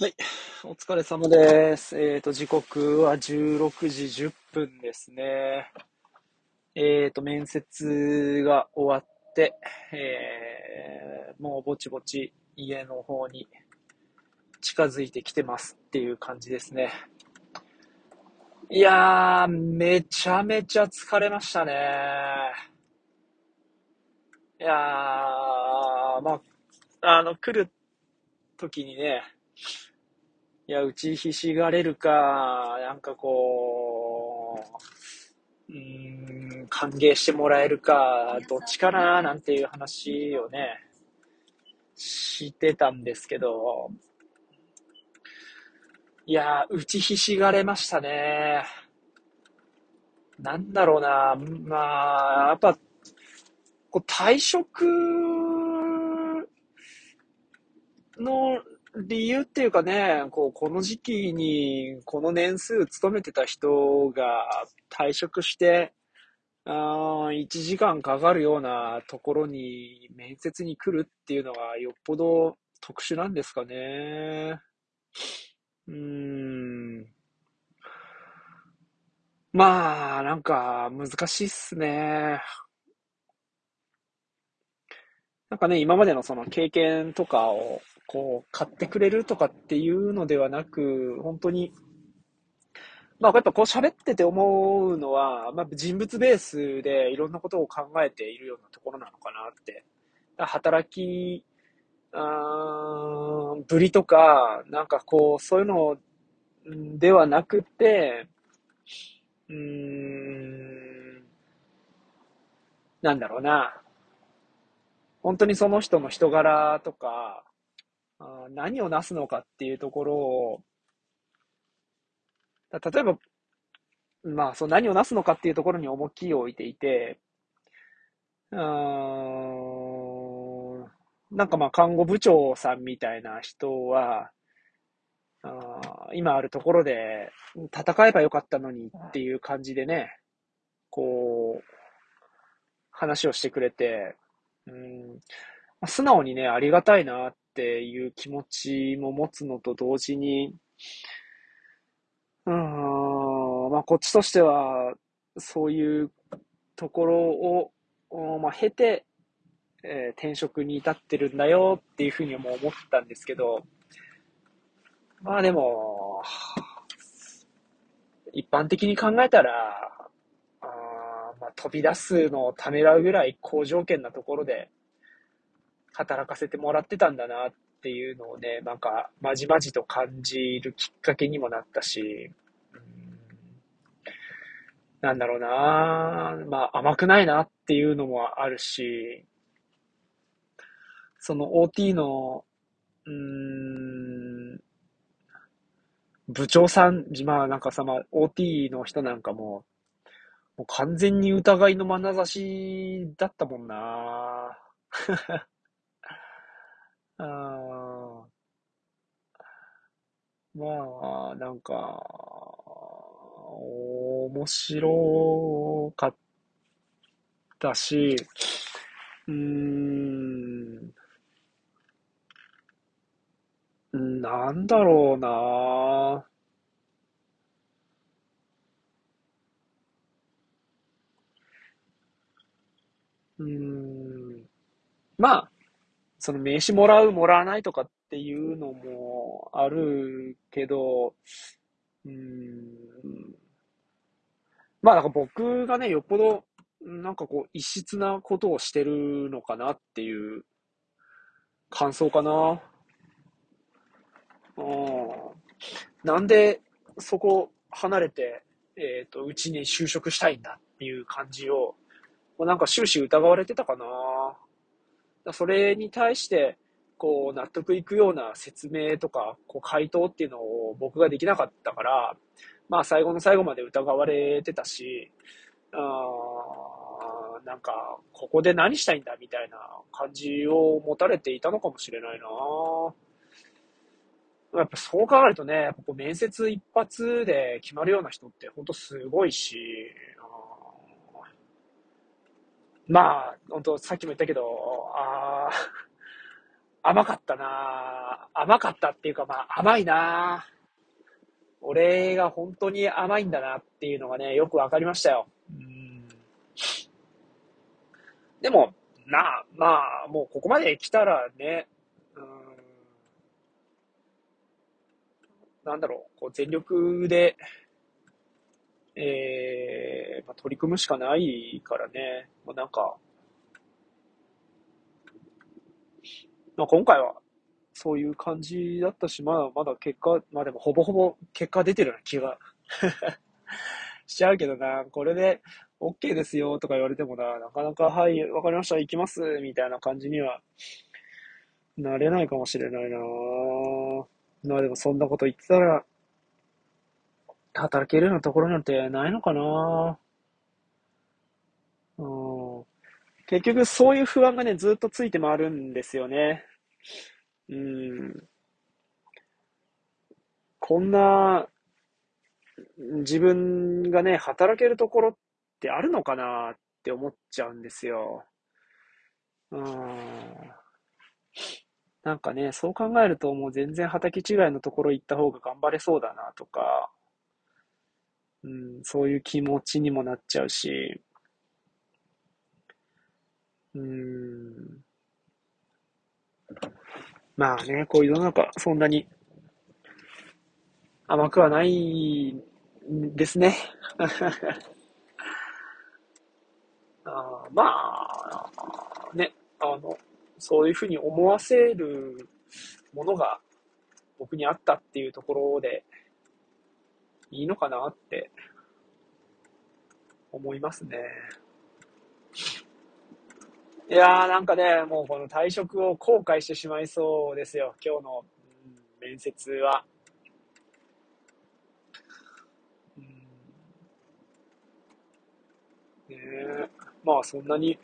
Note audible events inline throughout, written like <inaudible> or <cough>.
はい。お疲れ様です。えっ、ー、と、時刻は16時10分ですね。えっ、ー、と、面接が終わって、えー、もうぼちぼち家の方に近づいてきてますっていう感じですね。いやー、めちゃめちゃ疲れましたね。いやー、まあ、あの、来る時にね、いや、打ちひしがれるか、なんかこう、うん、歓迎してもらえるか、どっちかな、なんていう話をね、してたんですけど、いや、打ちひしがれましたね。なんだろうな、まあ、やっぱ、こう退職の理由っていうかね、こう、この時期に、この年数勤めてた人が退職して、あ1時間かかるようなところに面接に来るっていうのがよっぽど特殊なんですかね。うーん。まあ、なんか難しいっすね。なんかね、今までのその経験とかをこう、買ってくれるとかっていうのではなく、本当に、まあ、やっぱこう喋ってて思うのは、まあ、人物ベースでいろんなことを考えているようなところなのかなって。働き、あぶりとか、なんかこう、そういうのではなくて、うーん、なんだろうな。本当にその人の人柄とか、何をなすのかっていうところを、例えば、まあ、そう何をなすのかっていうところに重きを置いていて、うん、なんかまあ、看護部長さんみたいな人は、あ今あるところで戦えばよかったのにっていう感じでね、こう、話をしてくれて、うん、素直にね、ありがたいなっっていう気持ちも持つのと同時に、うん、まあ、こっちとしては、そういうところを、まあ、経て、えー、転職に至ってるんだよっていうふうにも思ったんですけど、まあでも、一般的に考えたら、あまあ、飛び出すのをためらうぐらい好条件なところで、働かせてもらってたんだなっていうのをね、なんか、まじまじと感じるきっかけにもなったし、なんだろうなまあ甘くないなっていうのもあるし、その OT の、うん、部長さん、まあなんかさ、まあ OT の人なんかも、もう完全に疑いの眼差しだったもんな。あまあ、なんか、面白かったし、うーん、なんだろうな。うん、まあ、その名刺もらう、もらわないとかっていうのもあるけど、うん、まあなんか僕がね、よっぽど、なんかこう、異質なことをしてるのかなっていう感想かな。うん。なんで、そこ離れて、えっ、ー、と、うちに就職したいんだっていう感じを、なんか終始疑われてたかな。それに対して、こう、納得いくような説明とか、こう、回答っていうのを僕ができなかったから、まあ、最後の最後まで疑われてたし、あなんか、ここで何したいんだみたいな感じを持たれていたのかもしれないな。やっぱそう考えるとね、やっぱこう面接一発で決まるような人って本当すごいし、まあ、本当さっきも言ったけど、あ甘かったな甘かったっていうか、まあ、甘いな俺が本当に甘いんだなっていうのがね、よくわかりましたよ。うん。でも、な、まあ、もうここまで来たらね、うん、なんだろう、こう全力で、えー、まあ、取り組むしかないからね、もうなんか、まあ、今回はそういう感じだったし、まあ、まだ結果、まあでもほぼほぼ結果出てるような気が <laughs> しちゃうけどな、これで OK ですよとか言われてもな、なかなか、はい、わかりました、行きます、みたいな感じにはなれないかもしれないな。まあでもそんなこと言ってたら、働けるようなところなんてないのかなうん。結局そういう不安がね、ずっとついて回るんですよね。うん。こんな、自分がね、働けるところってあるのかなって思っちゃうんですよ。うん。なんかね、そう考えるともう全然畑違いのところ行った方が頑張れそうだなとか、うん、そういう気持ちにもなっちゃうし、うん。まあね、こういう世の中、そんなに甘くはないですね。<laughs> あまあ、ね、あの、そういうふうに思わせるものが僕にあったっていうところでいいのかなって思いますね。いやーなんかね、もうこの退職を後悔してしまいそうですよ、今日の、うん、面接は。うん、ねまあそんなに、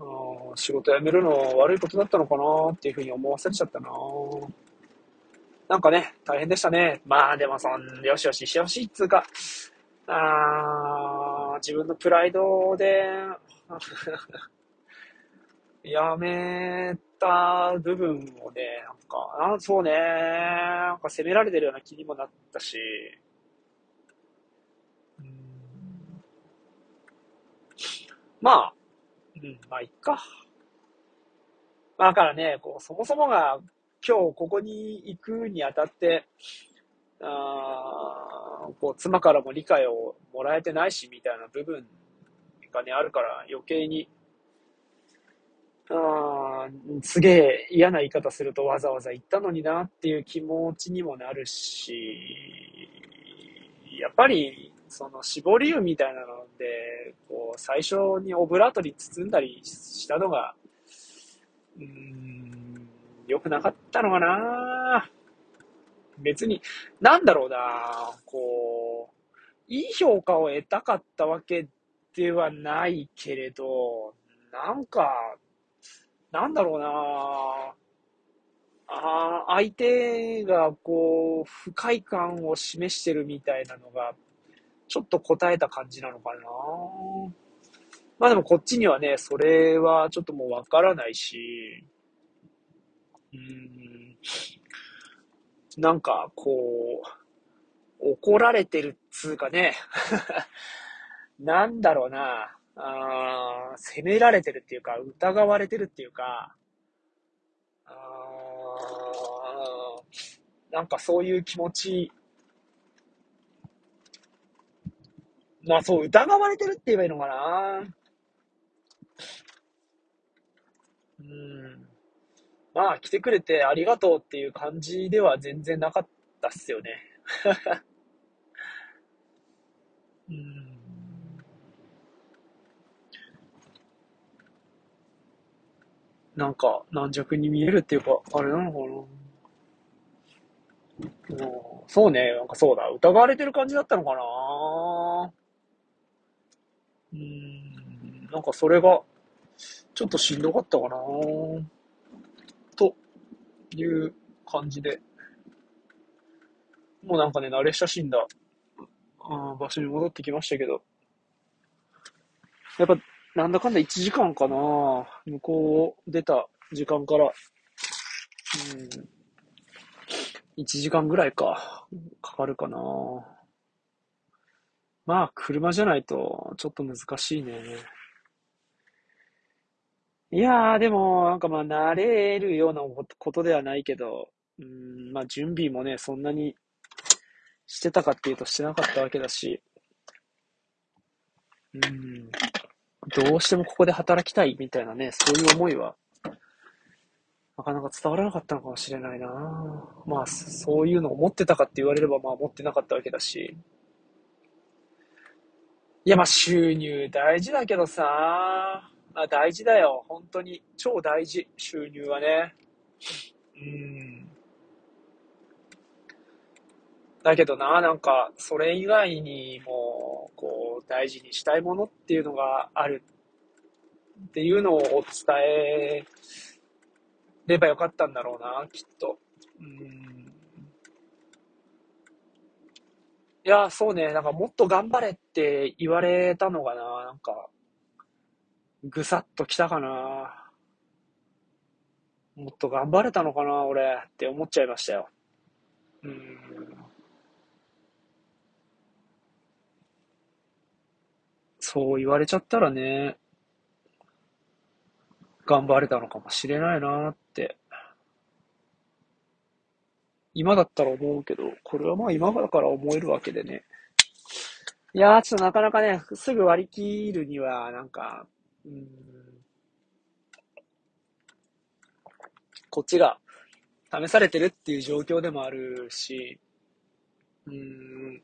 あ仕事辞めるのは悪いことだったのかなっていうふうに思わせちゃったななんかね、大変でしたね。まあでもそん、よしよししよしっつうか、あー自分のプライドで <laughs> やめた部分をね、なんか、あそうね、なんか責められてるような気にもなったし、うん、まあ、うん、まあ、いっか。だからね、こう、そもそもが今日ここに行くにあたって、あこう妻からも理解をもらえてないしみたいな部分がねあるから余計にあすげえ嫌な言い方するとわざわざ言ったのになっていう気持ちにもなるしやっぱりその絞り湯みたいなのでこう最初にオブラートに包んだりしたのがうん良くなかったのかな？別に、なんだろうな、こう、いい評価を得たかったわけではないけれど、なんか、なんだろうな、あ相手がこう、不快感を示してるみたいなのが、ちょっと答えた感じなのかな。まあでもこっちにはね、それはちょっともうわからないし、うん、なんか、こう、怒られてるっつうかね、<laughs> なんだろうな、あ責められてるっていうか、疑われてるっていうか、あなんかそういう気持ち、まあそう、疑われてるって言えばいいのかな。うん。まあ、来てくれてありがとうっていう感じでは全然なかったっすよね。<laughs> うん。なんか、軟弱に見えるっていうか、あれなのかな。うん、そうね、なんかそうだ、疑われてる感じだったのかな。うん、なんかそれが、ちょっとしんどかったかな。いう感じで、もうなんかね、慣れ親しんだ、あ場所に戻ってきましたけど、やっぱ、なんだかんだ1時間かな向こうを出た時間から、うん1時間ぐらいか、かかるかな。まあ、車じゃないと、ちょっと難しいね。いやー、でも、なんかまあ、慣れるようなことではないけど、うん、まあ、準備もね、そんなにしてたかっていうとしてなかったわけだし、うん、どうしてもここで働きたいみたいなね、そういう思いは、なかなか伝わらなかったのかもしれないな。まあ、そういうのを持ってたかって言われれば、まあ、持ってなかったわけだし、いや、まあ、収入大事だけどさ、あ、大事だよ。本当に。超大事。収入はね。うん。だけどな、なんか、それ以外にも、こう、大事にしたいものっていうのがあるっていうのを伝えればよかったんだろうな、きっと。うんいや、そうね、なんかもっと頑張れって言われたのがな、なんか、ぐさっときたかな。もっと頑張れたのかな、俺って思っちゃいましたよ。うん。そう言われちゃったらね、頑張れたのかもしれないなって今だったら思うけど、これはまあ今だから思えるわけでね。いやー、ちょっとなかなかね、すぐ割り切るには、なんか、うん、こっちが試されてるっていう状況でもあるし、うん、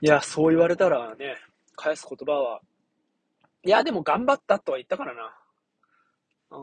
いや、そう言われたらね、返す言葉は、いや、でも頑張ったとは言ったからな。うん、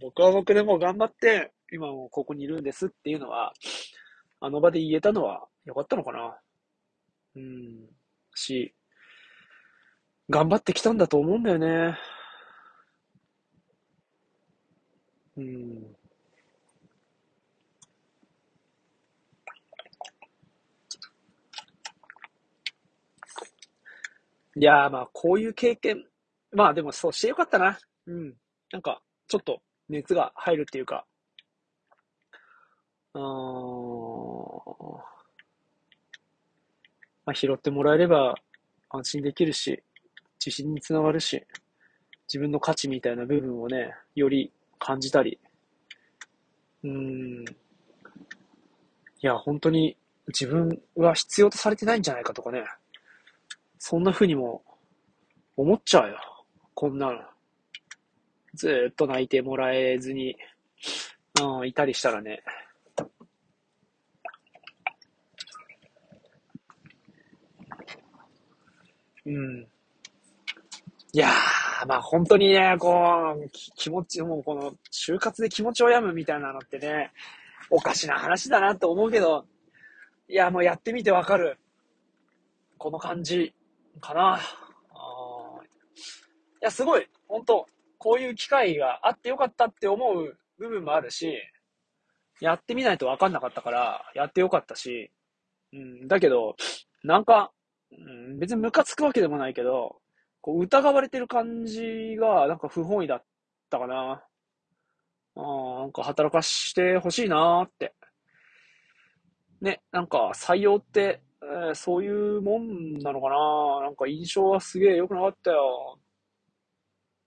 僕は僕でも頑張って、今もここにいるんですっていうのは、あの場で言えたのは良かったのかな。うん。し、頑張ってきたんだと思うんだよね。うん。いやー、まあ、こういう経験、まあでもそうしてよかったな。うん。なんか、ちょっと熱が入るっていうか、あまあ、拾ってもらえれば安心できるし、自信につながるし、自分の価値みたいな部分をね、より感じたり、うん、いや、本当に自分は必要とされてないんじゃないかとかね、そんな風にも思っちゃうよ。こんなの。ずっと泣いてもらえずに、うん、いたりしたらね。うん。いやー、まあ本当にね、こう、気持ち、もうこの、就活で気持ちを病むみたいなのってね、おかしな話だなと思うけど、いや、もうやってみてわかる。この感じ、かな。あいや、すごい、本当こういう機会があってよかったって思う部分もあるし、やってみないと分かんなかったから、やってよかったし、うん、だけど、なんか、うん、別にムカつくわけでもないけど、こう疑われてる感じが、なんか不本意だったかな。あなんか働かしてほしいなーって。ね、なんか採用って、えー、そういうもんなのかななんか印象はすげえ良くなかったよ。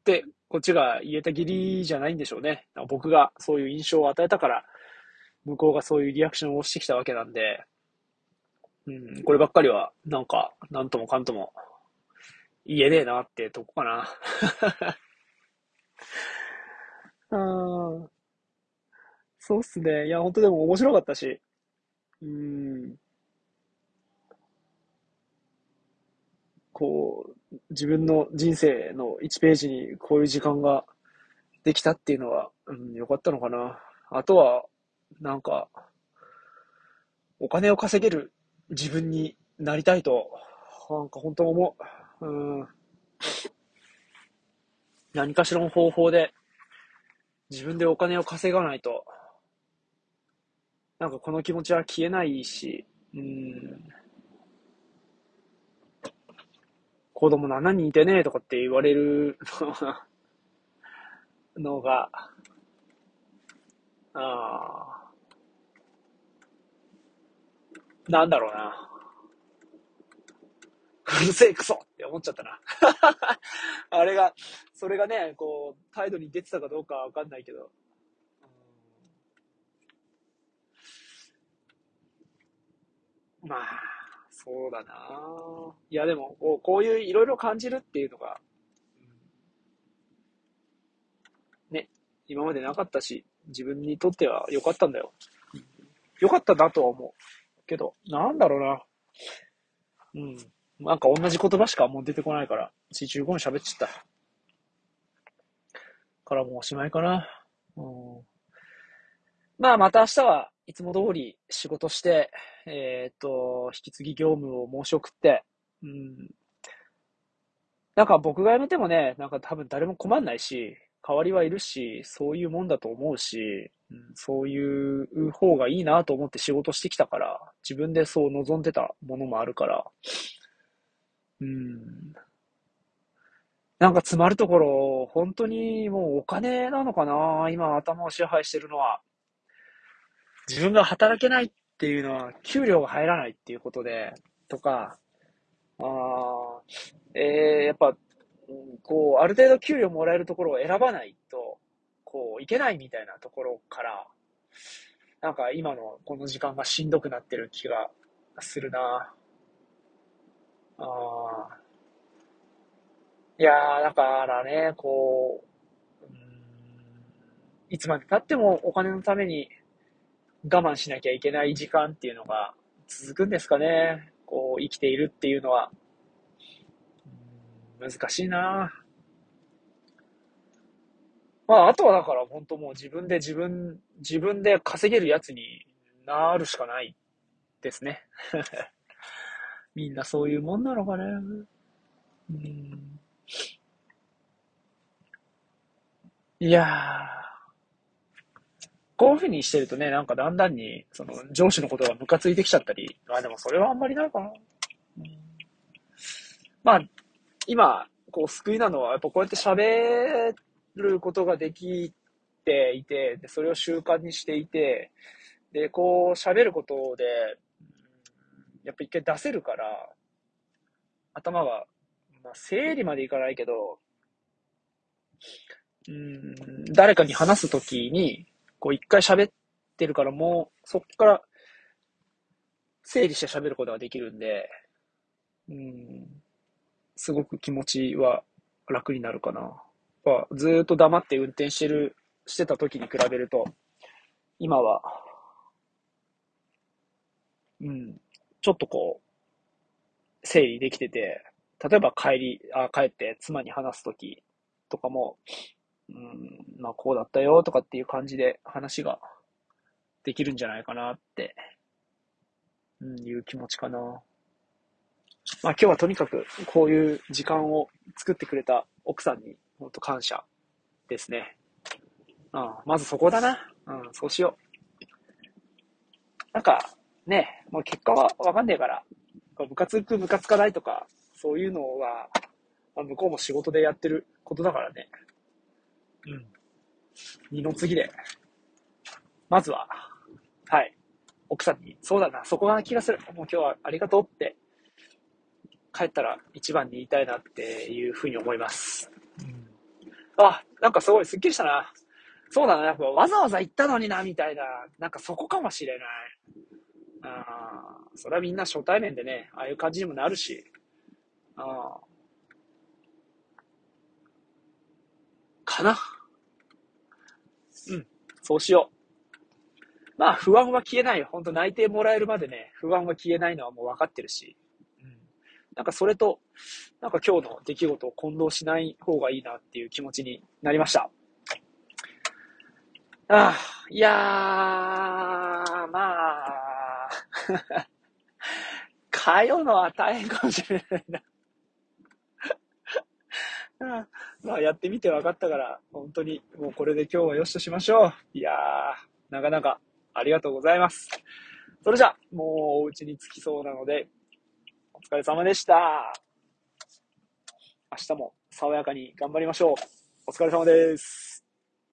って、こっちが言えた義理じゃないんでしょうね。僕がそういう印象を与えたから、向こうがそういうリアクションをしてきたわけなんで、うん、こればっかりは、なんか、なんともかんとも、言えねえなってとこかな。<laughs> あそうっすね。いや、本当でも面白かったし。うん。こう、自分の人生の1ページにこういう時間ができたっていうのは、うん、よかったのかな。あとは、なんか、お金を稼げる自分になりたいと、なんか本当思う。うん。何かしらの方法で、自分でお金を稼がないと、なんかこの気持ちは消えないし、うん。子供7人いてねとかって言われるのが、あーなんだろうな。うるせえクソって思っちゃったな。<laughs> あれが、それがね、こう、態度に出てたかどうかわかんないけど。まあ、そうだないや、でも、こうこういういろいろ感じるっていうのが、ね、今までなかったし、自分にとっては良かったんだよ。良かったなとは思う。けど、なんだろうな。うん。なんか同じ言葉しかもう出てこないから、45分喋っちゃった。からもうおしまいかな。うん。まあ、また明日はいつも通り仕事して、えっ、と、引き継ぎ業務を申し送って、うん。なんか僕が辞めてもね、なんか多分誰も困んないし、代わりはいるし、そういうもんだと思うし、うん、そういう方がいいなと思って仕事してきたから、自分でそう望んでたものもあるから、うん。なんか詰まるところ、本当にもうお金なのかな今頭を支配してるのは。自分が働けないっていうのは、給料が入らないっていうことで、とか、あえー、やっぱ、こう、ある程度給料もらえるところを選ばないと、こう、いけないみたいなところから、なんか今のこの時間がしんどくなってる気がするなあいやー、だからね、こう、うんいつまで経ってもお金のために我慢しなきゃいけない時間っていうのが続くんですかね。こう、生きているっていうのは。難しいなまあ、あとはだから本当もう自分で自分、自分で稼げるやつになるしかないですね。<laughs> みんなそういうもんなのかね。うん、いや。こういうふうにしてるとね、なんかだんだんに、その、上司のことがムカついてきちゃったり、まあ、でもそれはあんまりないかな。うん、まあ、今、こう、救いなのは、やっぱこうやって喋ることができていて、で、それを習慣にしていて、で、こう、喋ることで、やっぱ一回出せるから、頭が、まあ、整理までいかないけど、うん、誰かに話すときに、こう一回喋ってるからもう、そっから整理して喋ることができるんで、うん、すごく気持ちは楽になるかな。まあ、ずっと黙って運転してる、してた時に比べると、今は、うん、ちょっとこう、整理できてて、例えば帰り、あ帰って妻に話す時とかも、うん、まあこうだったよとかっていう感じで話ができるんじゃないかなって、うん、いう気持ちかな。まあ今日はとにかくこういう時間を作ってくれた奥さんに本当感謝ですね。うん、まずそこだな。うん、そうしよう。なんか、ね、もう結果はわかんねえから、ムカつく、ムカつかないとか、そういうのは、まあ、向こうも仕事でやってることだからね。うん。二の次で、まずは、はい。奥さんに、そうだな、そこが気がする。もう今日はありがとうって、帰ったら一番に言いたいなっていうふうに思います。うん、あ、なんかすごいスッキリしたな。そうだな、やっぱわざわざ行ったのにな、みたいな、なんかそこかもしれない。あそれはみんな初対面でね、ああいう感じにもなるし、あかな。うん、そうしよう。まあ、不安は消えないよ。ほんと内定もらえるまでね、不安は消えないのはもう分かってるし。なんかそれと、なんか今日の出来事を混同しない方がいいなっていう気持ちになりました。ああ、いやー、まあ、<laughs> 通うのは大変かもしれないな <laughs> まあやってみて分かったから、本当にもうこれで今日はよしとしましょう。いやー、なかなかありがとうございます。それじゃ、もうお家に着きそうなので、お疲れ様でした。明日も爽やかに頑張りましょう。お疲れ様です。